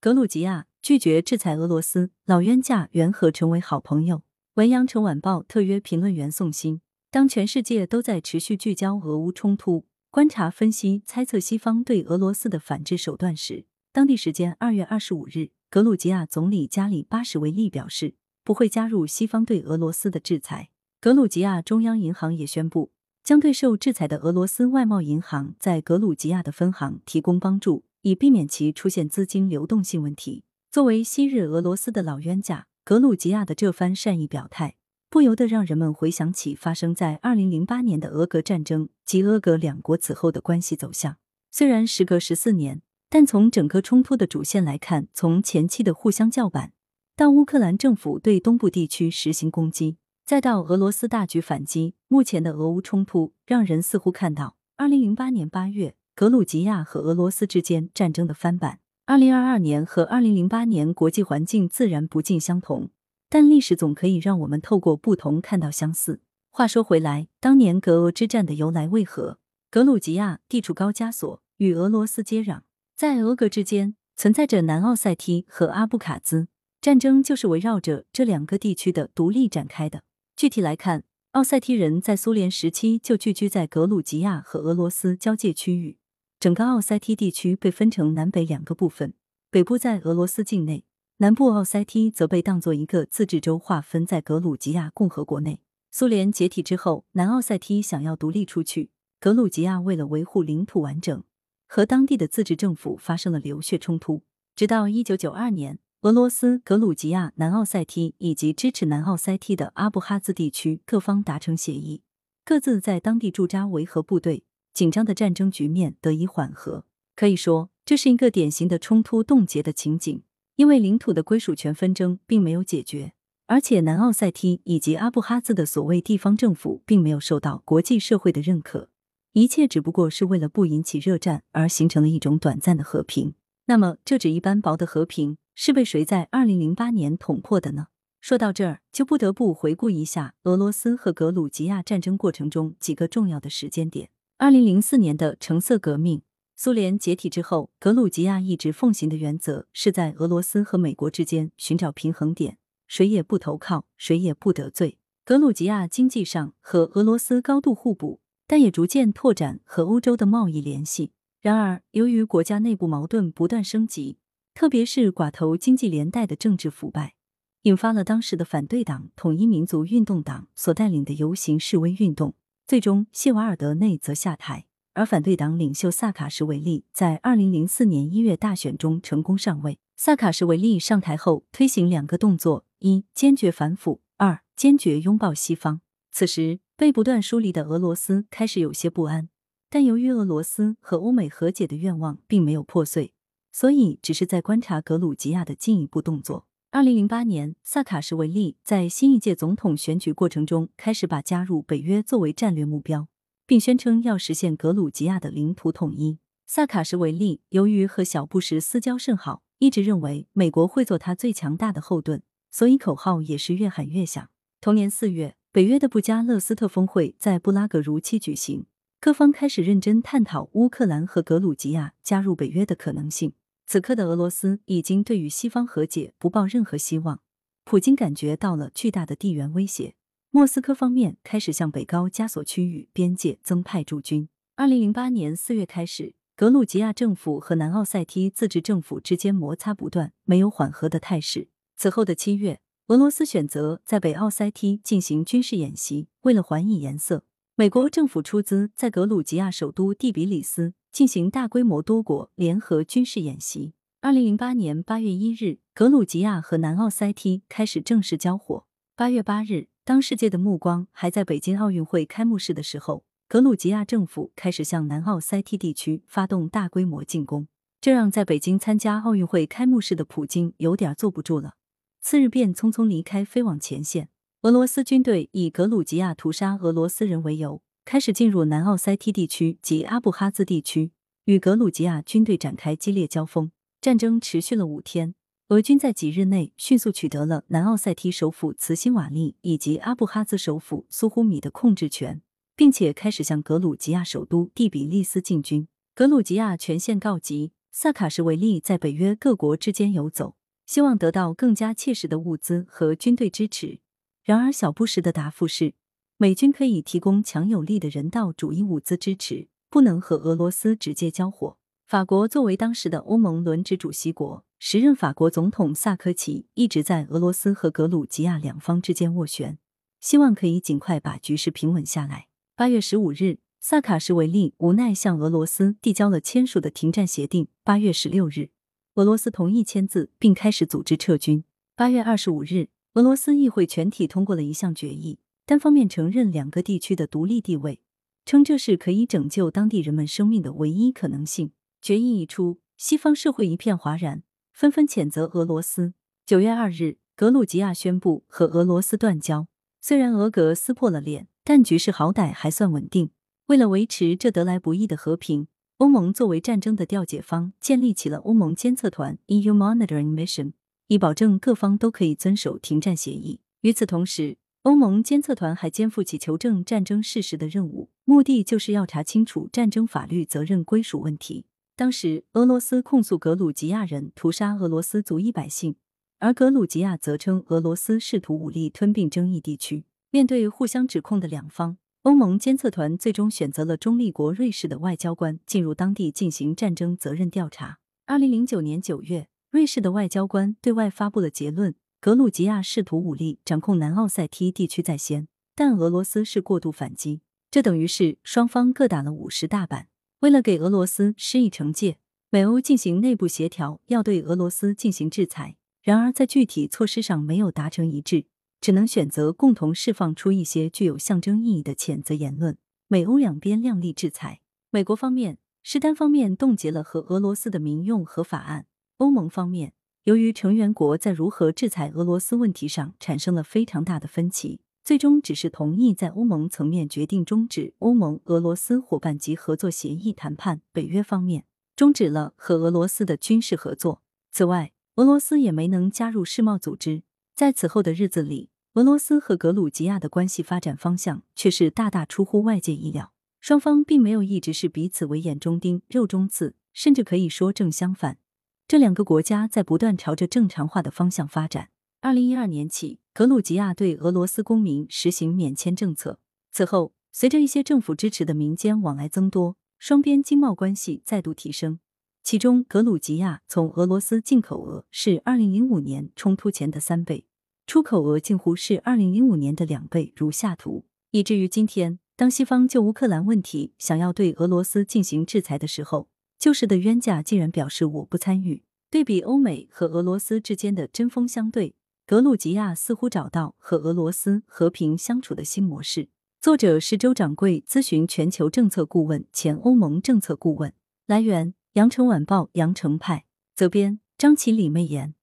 格鲁吉亚拒绝制裁俄罗斯，老冤家缘何成为好朋友？文阳城晚报特约评论员宋鑫：当全世界都在持续聚焦俄乌冲突，观察、分析、猜测西方对俄罗斯的反制手段时，当地时间二月二十五日，格鲁吉亚总理加里巴什维利表示不会加入西方对俄罗斯的制裁。格鲁吉亚中央银行也宣布。将对受制裁的俄罗斯外贸银行在格鲁吉亚的分行提供帮助，以避免其出现资金流动性问题。作为昔日俄罗斯的老冤家，格鲁吉亚的这番善意表态，不由得让人们回想起发生在二零零八年的俄格战争及俄格两国此后的关系走向。虽然时隔十四年，但从整个冲突的主线来看，从前期的互相叫板，到乌克兰政府对东部地区实行攻击。再到俄罗斯大举反击，目前的俄乌冲突让人似乎看到二零零八年八月格鲁吉亚和俄罗斯之间战争的翻版。二零二二年和二零零八年国际环境自然不尽相同，但历史总可以让我们透过不同看到相似。话说回来，当年格俄之战的由来为何？格鲁吉亚地处高加索，与俄罗斯接壤，在俄格之间存在着南奥塞梯和阿布卡兹，战争就是围绕着这两个地区的独立展开的。具体来看，奥塞梯人在苏联时期就聚居在格鲁吉亚和俄罗斯交界区域。整个奥塞梯地区被分成南北两个部分，北部在俄罗斯境内，南部奥塞梯则被当作一个自治州划分在格鲁吉亚共和国内。苏联解体之后，南奥塞梯想要独立出去，格鲁吉亚为了维护领土完整，和当地的自治政府发生了流血冲突，直到一九九二年。俄罗斯、格鲁吉亚、南奥塞梯以及支持南奥塞梯的阿布哈兹地区各方达成协议，各自在当地驻扎维和部队，紧张的战争局面得以缓和。可以说，这是一个典型的冲突冻结的情景，因为领土的归属权纷争并没有解决，而且南奥塞梯以及阿布哈兹的所谓地方政府并没有受到国际社会的认可，一切只不过是为了不引起热战而形成了一种短暂的和平。那么，这纸一般薄的和平。是被谁在二零零八年捅破的呢？说到这儿，就不得不回顾一下俄罗斯和格鲁吉亚战争过程中几个重要的时间点。二零零四年的橙色革命，苏联解体之后，格鲁吉亚一直奉行的原则是在俄罗斯和美国之间寻找平衡点，谁也不投靠，谁也不得罪。格鲁吉亚经济上和俄罗斯高度互补，但也逐渐拓展和欧洲的贸易联系。然而，由于国家内部矛盾不断升级。特别是寡头经济连带的政治腐败，引发了当时的反对党统一民族运动党所带领的游行示威运动。最终，谢瓦尔德内则下台，而反对党领袖萨卡什维利在二零零四年一月大选中成功上位。萨卡什维利上台后，推行两个动作：一、坚决反腐；二、坚决拥抱西方。此时，被不断疏离的俄罗斯开始有些不安，但由于俄罗斯和欧美和解的愿望并没有破碎。所以，只是在观察格鲁吉亚的进一步动作。二零零八年，萨卡什维利在新一届总统选举过程中开始把加入北约作为战略目标，并宣称要实现格鲁吉亚的领土统一。萨卡什维利由于和小布什私交甚好，一直认为美国会做他最强大的后盾，所以口号也是越喊越响。同年四月，北约的布加勒斯特峰会在布拉格如期举行，各方开始认真探讨乌克兰和格鲁吉亚加入北约的可能性。此刻的俄罗斯已经对与西方和解不抱任何希望，普京感觉到了巨大的地缘威胁，莫斯科方面开始向北高加索区域边界增派驻军。二零零八年四月开始，格鲁吉亚政府和南奥塞梯自治政府之间摩擦不断，没有缓和的态势。此后的七月，俄罗斯选择在北奥塞梯进行军事演习，为了还以颜色，美国政府出资在格鲁吉亚首都第比里斯。进行大规模多国联合军事演习。二零零八年八月一日，格鲁吉亚和南奥塞梯开始正式交火。八月八日，当世界的目光还在北京奥运会开幕式的时候，格鲁吉亚政府开始向南奥塞梯地区发动大规模进攻，这让在北京参加奥运会开幕式的普京有点坐不住了。次日便匆匆离开，飞往前线。俄罗斯军队以格鲁吉亚屠杀俄罗斯人为由。开始进入南奥塞梯地区及阿布哈兹地区，与格鲁吉亚军队展开激烈交锋。战争持续了五天，俄军在几日内迅速取得了南奥塞梯首府茨辛瓦利以及阿布哈兹首府苏呼米的控制权，并且开始向格鲁吉亚首都第比利斯进军。格鲁吉亚全线告急，萨卡什维利在北约各国之间游走，希望得到更加切实的物资和军队支持。然而，小布什的答复是，美军可以提供强有力的人道主义物资支持，不能和俄罗斯直接交火。法国作为当时的欧盟轮值主席国，时任法国总统萨科齐一直在俄罗斯和格鲁吉亚两方之间斡旋，希望可以尽快把局势平稳下来。八月十五日，萨卡什维利无奈向俄罗斯递交了签署的停战协定。八月十六日，俄罗斯同意签字并开始组织撤军。八月二十五日，俄罗斯议会全体通过了一项决议，单方面承认两个地区的独立地位，称这是可以拯救当地人们生命的唯一可能性。决议一出，西方社会一片哗然，纷纷谴责俄罗斯。九月二日，格鲁吉亚宣布和俄罗斯断交。虽然俄格撕破了脸，但局势好歹还算稳定。为了维持这得来不易的和平，欧盟作为战争的调解方，建立起了欧盟监测团 （EU Monitoring Mission），以保证各方都可以遵守停战协议。与此同时，欧盟监测团还肩负起求证战争事实的任务，目的就是要查清楚战争法律责任归属问题。当时，俄罗斯控诉格鲁吉亚人屠杀俄罗斯族裔百姓，而格鲁吉亚则称俄罗斯试图武力吞并争议地区。面对互相指控的两方，欧盟监测团最终选择了中立国瑞士的外交官进入当地进行战争责任调查。二零零九年九月，瑞士的外交官对外发布了结论：格鲁吉亚试图武力掌控南奥塞梯地区在先，但俄罗斯是过度反击。这等于是双方各打了五十大板。为了给俄罗斯施以惩戒，美欧进行内部协调，要对俄罗斯进行制裁。然而，在具体措施上没有达成一致，只能选择共同释放出一些具有象征意义的谴责言论。美欧两边量力制裁。美国方面是单方面冻结了和俄罗斯的民用核法案；欧盟方面，由于成员国在如何制裁俄罗斯问题上产生了非常大的分歧。最终只是同意在欧盟层面决定终止欧盟俄罗斯伙伴及合作协议谈判。北约方面终止了和俄罗斯的军事合作。此外，俄罗斯也没能加入世贸组织。在此后的日子里，俄罗斯和格鲁吉亚的关系发展方向却是大大出乎外界意料。双方并没有一直是彼此为眼中钉、肉中刺，甚至可以说正相反。这两个国家在不断朝着正常化的方向发展。二零一二年起。格鲁吉亚对俄罗斯公民实行免签政策。此后，随着一些政府支持的民间往来增多，双边经贸关系再度提升。其中，格鲁吉亚从俄罗斯进口额是二零零五年冲突前的三倍，出口额近乎是二零零五年的两倍，如下图。以至于今天，当西方就乌克兰问题想要对俄罗斯进行制裁的时候，旧时的冤家竟然表示我不参与。对比欧美和俄罗斯之间的针锋相对。格鲁吉亚似乎找到和俄罗斯和平相处的新模式。作者是周掌柜，咨询全球政策顾问、前欧盟政策顾问。来源：羊城晚报·羊城派。责编：张起李媚妍。